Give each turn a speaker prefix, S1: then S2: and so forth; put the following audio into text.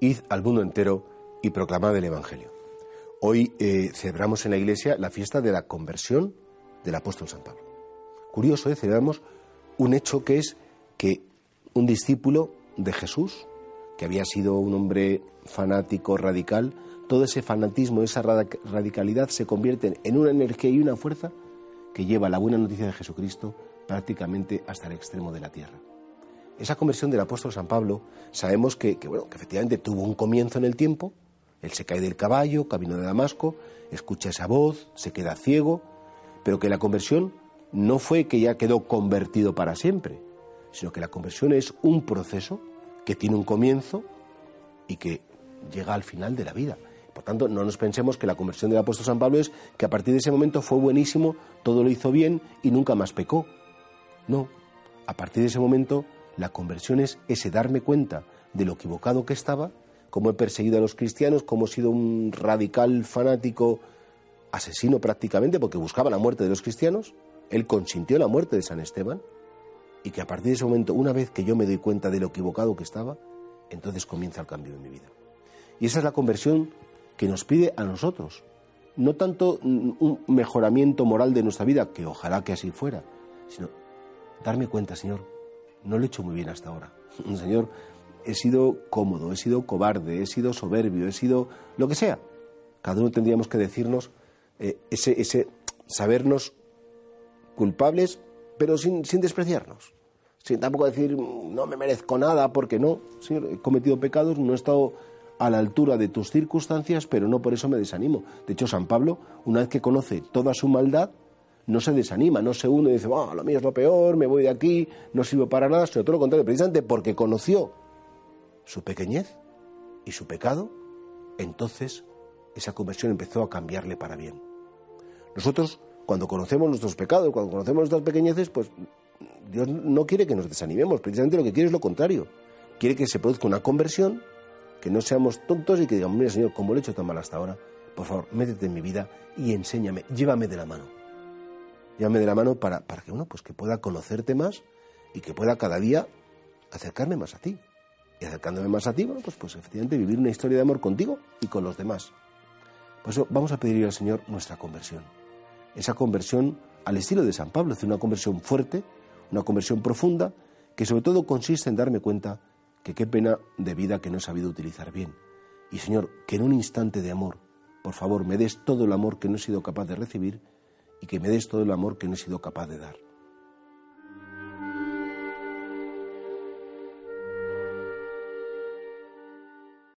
S1: Id al mundo entero y proclamad el Evangelio. Hoy eh, celebramos en la iglesia la fiesta de la conversión del apóstol San Pablo. Curioso, ¿eh? celebramos un hecho que es que un discípulo de Jesús, que había sido un hombre fanático, radical, todo ese fanatismo, esa radicalidad se convierte en una energía y una fuerza que lleva la buena noticia de Jesucristo prácticamente hasta el extremo de la tierra. Esa conversión del apóstol San Pablo sabemos que, bueno, que efectivamente tuvo un comienzo en el tiempo, él se cae del caballo, camino de Damasco, escucha esa voz, se queda ciego, pero que la conversión no fue que ya quedó convertido para siempre, sino que la conversión es un proceso que tiene un comienzo y que llega al final de la vida. Por tanto, no nos pensemos que la conversión del apóstol San Pablo es que a partir de ese momento fue buenísimo, todo lo hizo bien y nunca más pecó. No, a partir de ese momento la conversión es ese darme cuenta de lo equivocado que estaba, cómo he perseguido a los cristianos, cómo he sido un radical fanático, asesino prácticamente, porque buscaba la muerte de los cristianos. Él consintió la muerte de San Esteban y que a partir de ese momento, una vez que yo me doy cuenta de lo equivocado que estaba, entonces comienza el cambio en mi vida. Y esa es la conversión que nos pide a nosotros. No tanto un mejoramiento moral de nuestra vida, que ojalá que así fuera, sino darme cuenta, Señor, no lo he hecho muy bien hasta ahora. Señor, he sido cómodo, he sido cobarde, he sido soberbio, he sido lo que sea. Cada uno tendríamos que decirnos eh, ese, ese sabernos culpables, pero sin, sin despreciarnos. Sin tampoco decir, no me merezco nada, porque no, Señor, he cometido pecados, no he estado a la altura de tus circunstancias, pero no por eso me desanimo. De hecho, San Pablo, una vez que conoce toda su maldad, no se desanima, no se une y dice, lo mío es lo peor, me voy de aquí, no sirvo para nada, sino todo lo contrario, precisamente porque conoció su pequeñez y su pecado, entonces esa conversión empezó a cambiarle para bien. Nosotros, cuando conocemos nuestros pecados, cuando conocemos nuestras pequeñeces, pues Dios no quiere que nos desanimemos, precisamente lo que quiere es lo contrario. Quiere que se produzca una conversión que no seamos tontos y que digamos, mira Señor, como lo he hecho tan mal hasta ahora, por favor, métete en mi vida y enséñame, llévame de la mano. Llévame de la mano para, para que uno pues que pueda conocerte más y que pueda cada día acercarme más a ti. Y acercándome más a ti, bueno, pues, pues efectivamente vivir una historia de amor contigo y con los demás. Por eso vamos a pedir al Señor nuestra conversión. Esa conversión al estilo de San Pablo, es una conversión fuerte, una conversión profunda, que sobre todo consiste en darme cuenta que qué pena de vida que no he sabido utilizar bien. Y Señor, que en un instante de amor, por favor, me des todo el amor que no he sido capaz de recibir y que me des todo el amor que no he sido capaz de dar.